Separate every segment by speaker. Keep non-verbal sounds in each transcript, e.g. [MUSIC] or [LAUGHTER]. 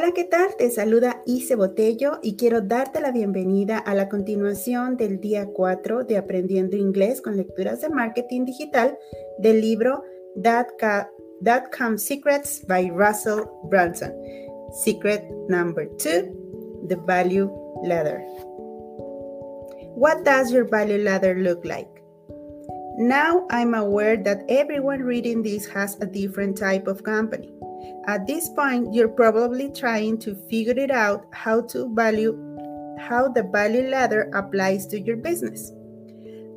Speaker 1: Hola, ¿qué tal? Te saluda Ise Botello y quiero darte la bienvenida a la continuación del día 4 de Aprendiendo Inglés con lecturas de marketing digital del libro Come Secrets by Russell Brunson. Secret number 2, the value ladder. What does your value ladder look like? Now I'm aware that everyone reading this has a different type of company. At this point, you're probably trying to figure it out how to value how the value ladder applies to your business.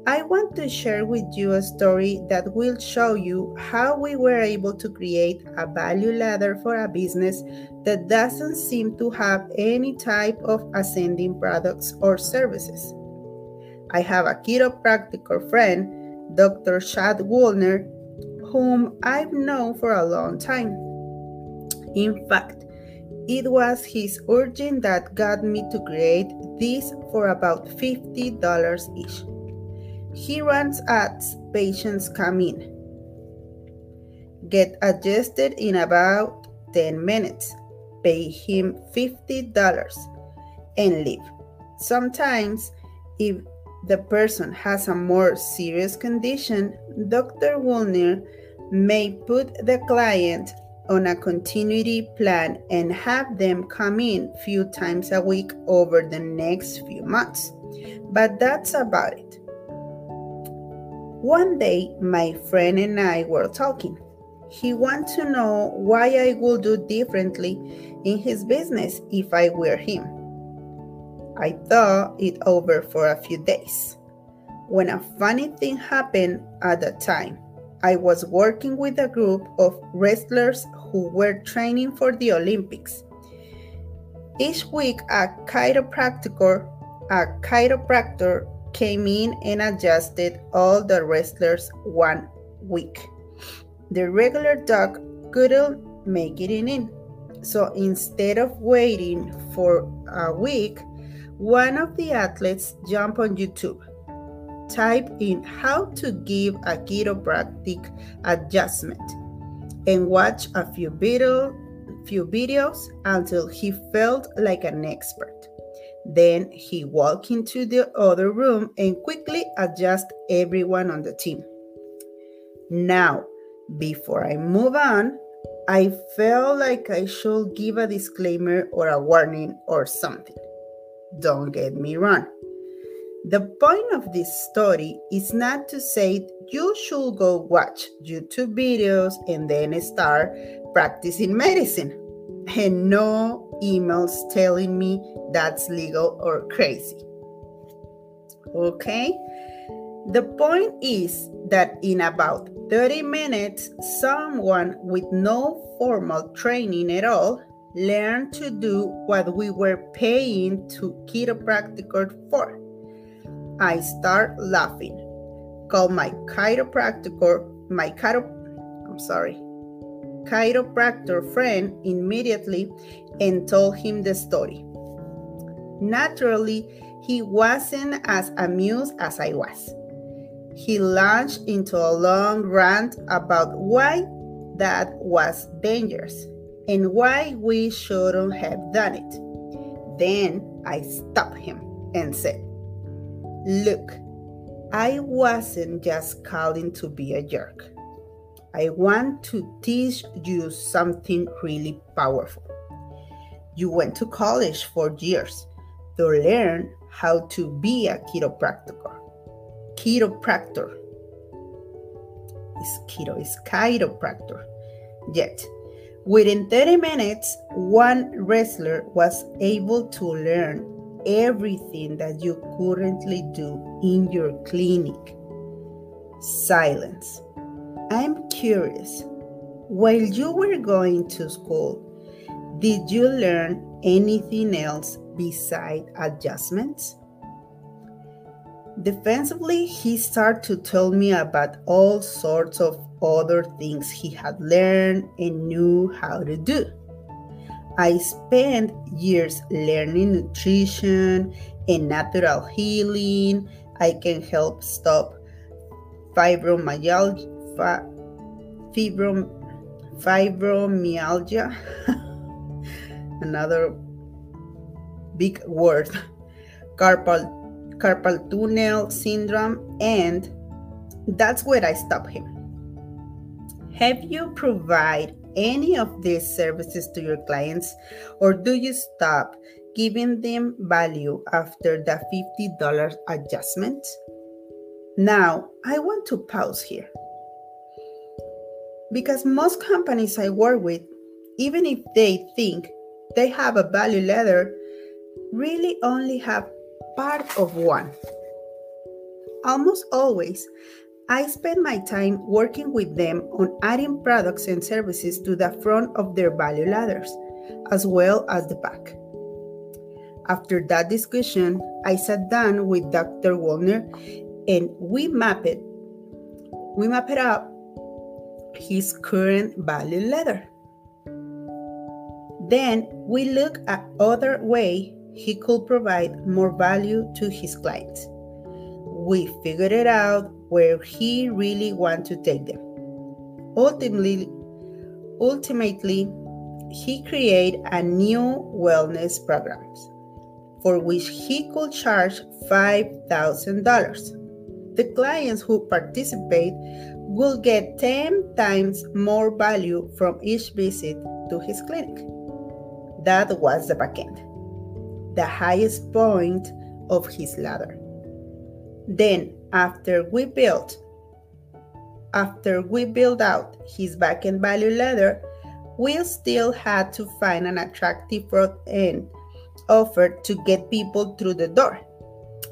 Speaker 1: I want to share with you a story that will show you how we were able to create a value ladder for a business that doesn't seem to have any type of ascending products or services. I have a chiropractor friend, Dr. Chad Woolner, whom I've known for a long time. In fact, it was his urging that got me to create this for about $50 each. He runs ads patients come in, get adjusted in about 10 minutes, pay him $50, and leave. Sometimes, if the person has a more serious condition, Dr. Woolner may put the client on a continuity plan and have them come in few times a week over the next few months. But that's about it. One day, my friend and I were talking. He wanted to know why I would do differently in his business if I were him. I thought it over for a few days. When a funny thing happened at the time, I was working with a group of wrestlers who were training for the Olympics. Each week, a chiropractor, a chiropractor came in and adjusted all the wrestlers one week. The regular doc couldn't make it in. So instead of waiting for a week, one of the athletes jumped on YouTube, type in how to give a chiropractic adjustment, and watch a few, video, few videos until he felt like an expert. Then he walked into the other room and quickly adjusted everyone on the team. Now, before I move on, I felt like I should give a disclaimer or a warning or something. Don't get me wrong. The point of this story is not to say you should go watch YouTube videos and then start practicing medicine and no emails telling me that's legal or crazy. Okay? The point is that in about 30 minutes, someone with no formal training at all learned to do what we were paying to chiropractor for. I start laughing. Call my chiropractor, my chiro, I'm sorry, chiropractor friend immediately and told him the story. Naturally, he wasn't as amused as I was. He launched into a long rant about why that was dangerous and why we shouldn't have done it. Then I stopped him and said, Look, I wasn't just calling to be a jerk. I want to teach you something really powerful. You went to college for years to learn how to be a chiropractor. Chiropractor. Is chiro is chiropractor. Yet, within 30 minutes, one wrestler was able to learn everything that you currently do in your clinic. Silence. I'm curious. While you were going to school, did you learn anything else beside adjustments? Defensively, he started to tell me about all sorts of other things he had learned and knew how to do. I spent years learning nutrition and natural healing. I can help stop fibromyalgia, fibrom, fibromyalgia [LAUGHS] another big word, carpal, carpal tunnel syndrome, and that's where I stop him. Have you provide any of these services to your clients or do you stop giving them value after the $50 adjustment? Now, I want to pause here. Because most companies I work with, even if they think they have a value ladder, really only have part of one. Almost always, I spend my time working with them on adding products and services to the front of their value ladders, as well as the back. After that discussion, I sat down with Dr. Woolner and we mapped it. We map it up his current value ladder. Then we look at other way he could provide more value to his clients. We figured it out where he really want to take them. Ultimately, ultimately, he created a new wellness program for which he could charge $5,000. The clients who participate will get 10 times more value from each visit to his clinic. That was the backend, the highest point of his ladder. Then after we built after we built out his backend value ladder, we still had to find an attractive front end offer to get people through the door.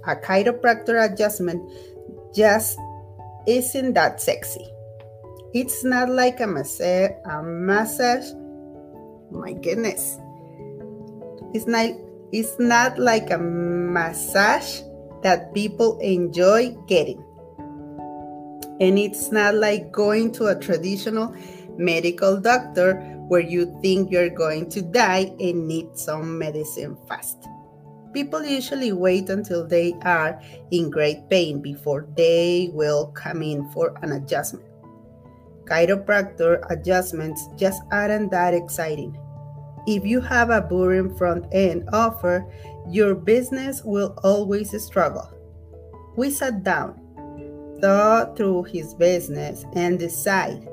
Speaker 1: A chiropractor adjustment just isn't that sexy. It's not like a, massa- a massage. Oh my goodness. It's not, it's not like a massage that people enjoy getting. And it's not like going to a traditional medical doctor where you think you're going to die and need some medicine fast. People usually wait until they are in great pain before they will come in for an adjustment. Chiropractor adjustments just aren't that exciting. If you have a boring front end offer, your business will always struggle. We sat down, thought through his business, and decided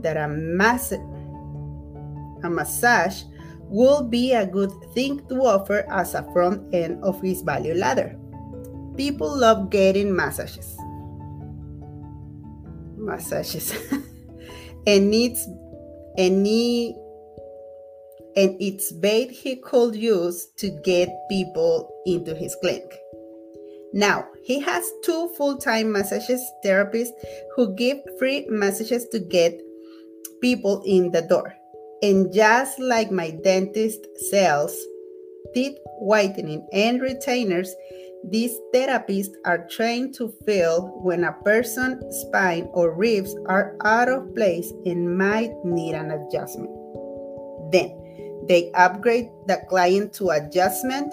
Speaker 1: that a, mass- a massage would be a good thing to offer as a front end of his value ladder. People love getting massages. Massages. [LAUGHS] and it's any and it's bait he could use to get people into his clinic. Now, he has two full-time massages therapists who give free massages to get people in the door. And just like my dentist sells teeth whitening and retainers, these therapists are trained to feel when a person's spine or ribs are out of place and might need an adjustment. Then they upgrade the client to adjustment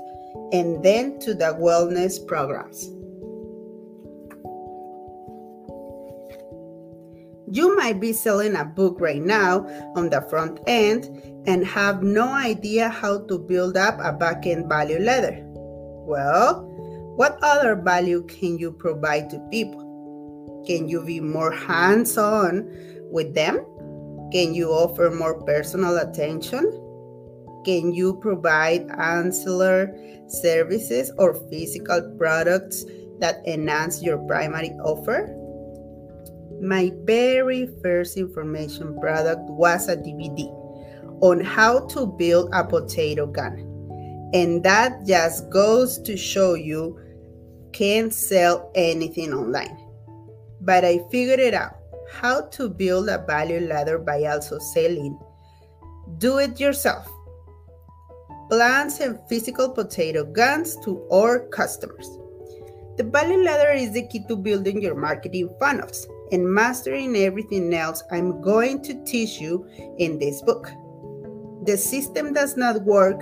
Speaker 1: and then to the wellness programs. You might be selling a book right now on the front end and have no idea how to build up a back end value ladder. Well, what other value can you provide to people? Can you be more hands on with them? Can you offer more personal attention? Can you provide ancillary services or physical products that enhance your primary offer? My very first information product was a DVD on how to build a potato gun. And that just goes to show you can't sell anything online. But I figured it out how to build a value ladder by also selling do it yourself plants and physical potato guns to our customers. The value ladder is the key to building your marketing funnels and mastering everything else I'm going to teach you in this book. The system does not work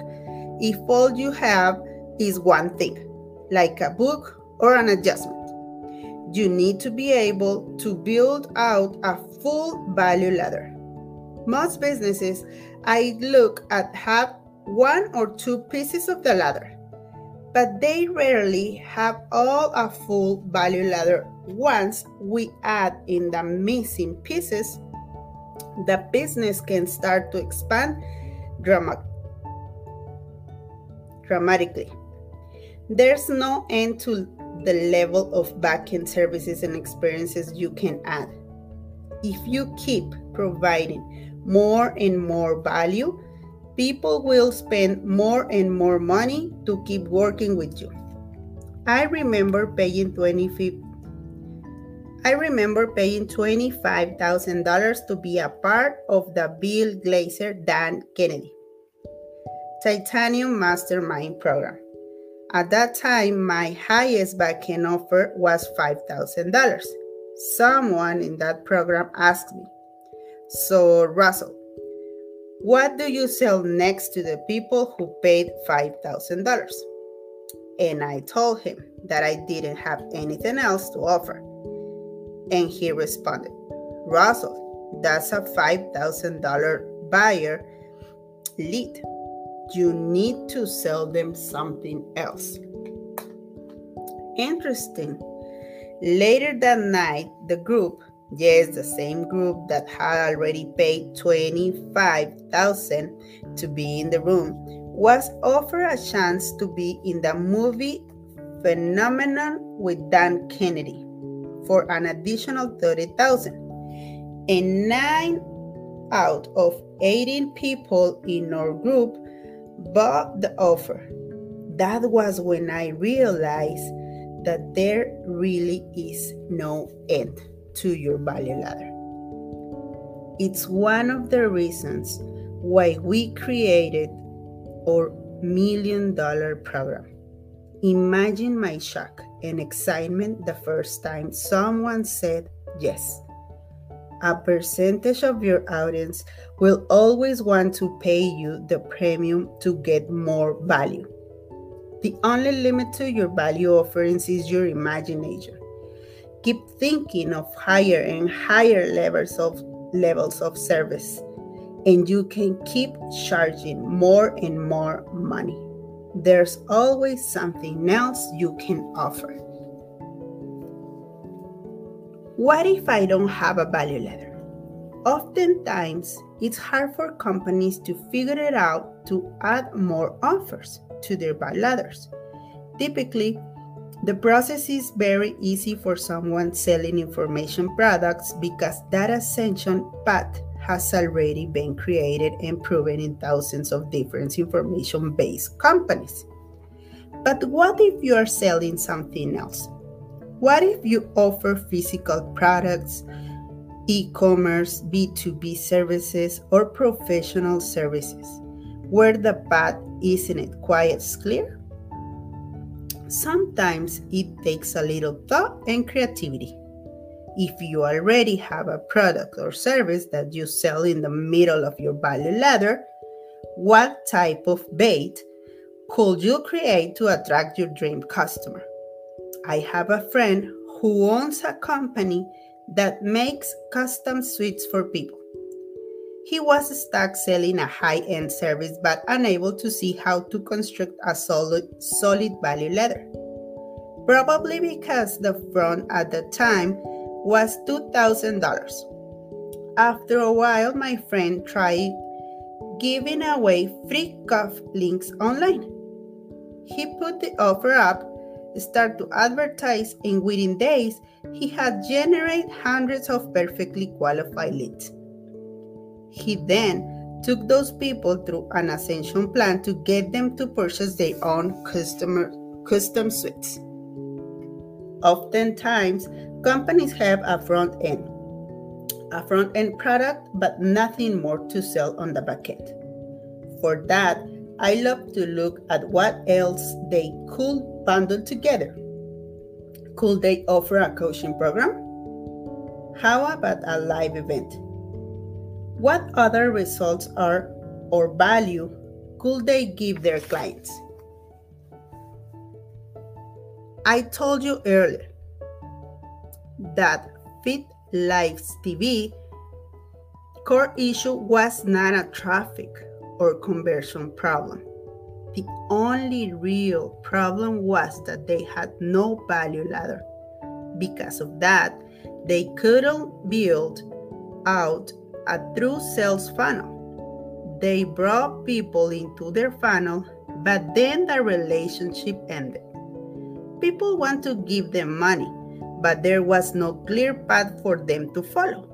Speaker 1: if all you have is one thing, like a book or an adjustment. You need to be able to build out a full value ladder. Most businesses I look at have one or two pieces of the ladder, but they rarely have all a full value ladder. Once we add in the missing pieces, the business can start to expand drama- dramatically. There's no end to the level of backend services and experiences you can add. If you keep providing more and more value, people will spend more and more money to keep working with you. I remember paying 25 I remember paying $25,000 to be a part of the Bill Glazer Dan Kennedy Titanium Mastermind program. At that time, my highest backend offer was $5,000. Someone in that program asked me, So, Russell, what do you sell next to the people who paid $5,000? And I told him that I didn't have anything else to offer. And he responded, Russell, that's a $5,000 buyer lead. You need to sell them something else. Interesting. Later that night, the group, yes, the same group that had already paid 25,000 to be in the room, was offered a chance to be in the movie Phenomenon with Dan Kennedy for an additional 30,000. And 9 out of 18 people in our group bought the offer. That was when I realized that there really is no end to your value ladder. It's one of the reasons why we created our million dollar program. Imagine my shock and excitement the first time someone said yes. A percentage of your audience will always want to pay you the premium to get more value. The only limit to your value offerings is your imagination. Keep thinking of higher and higher levels of levels of service and you can keep charging more and more money. There's always something else you can offer. What if I don't have a value ladder? Oftentimes, it's hard for companies to figure it out to add more offers to their value ladders. Typically, the process is very easy for someone selling information products because that ascension path has already been created and proven in thousands of different information based companies. But what if you are selling something else? What if you offer physical products, e commerce, B2B services, or professional services, where the path isn't quite as clear? Sometimes it takes a little thought and creativity. If you already have a product or service that you sell in the middle of your value ladder, what type of bait could you create to attract your dream customer? I have a friend who owns a company that makes custom suites for people. He was stuck selling a high end service but unable to see how to construct a solid, solid value ladder. Probably because the front at the time was $2,000. After a while, my friend tried giving away free cuff links online. He put the offer up, started to advertise, and within days, he had generated hundreds of perfectly qualified leads. He then took those people through an ascension plan to get them to purchase their own customer, custom suites. Oftentimes, companies have a front end, a front end product, but nothing more to sell on the back end. For that, I love to look at what else they could bundle together. Could they offer a coaching program? How about a live event? What other results are or value could they give their clients? I told you earlier that Fit Lives TV core issue was not a traffic or conversion problem. The only real problem was that they had no value ladder. Because of that, they couldn't build out a true sales funnel. They brought people into their funnel, but then the relationship ended. People want to give them money, but there was no clear path for them to follow.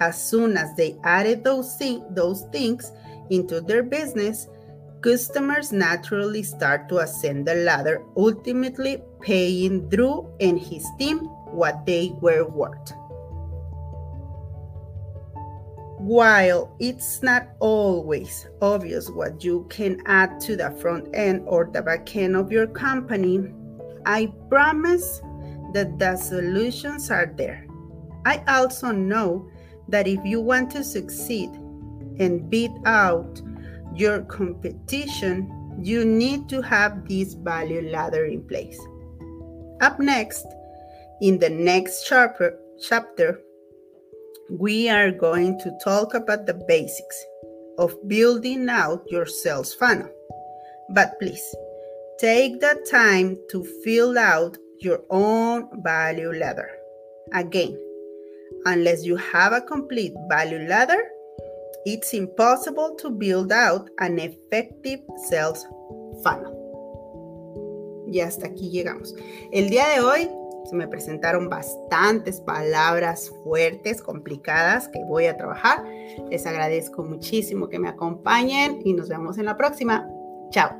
Speaker 1: As soon as they added those, those things into their business, customers naturally start to ascend the ladder, ultimately paying Drew and his team what they were worth. While it's not always obvious what you can add to the front end or the back end of your company, I promise that the solutions are there. I also know that if you want to succeed and beat out your competition, you need to have this value ladder in place. Up next, in the next chapter, chapter, we are going to talk about the basics of building out your sales funnel. But please, take the time to fill out your own value ladder. Again, unless you have a complete value ladder, it's impossible to build out an effective sales funnel. Y hasta aquí llegamos. El día de hoy se me presentaron bastantes palabras fuertes, complicadas que voy a trabajar. Les agradezco muchísimo que me acompañen y nos vemos en la próxima. Chao.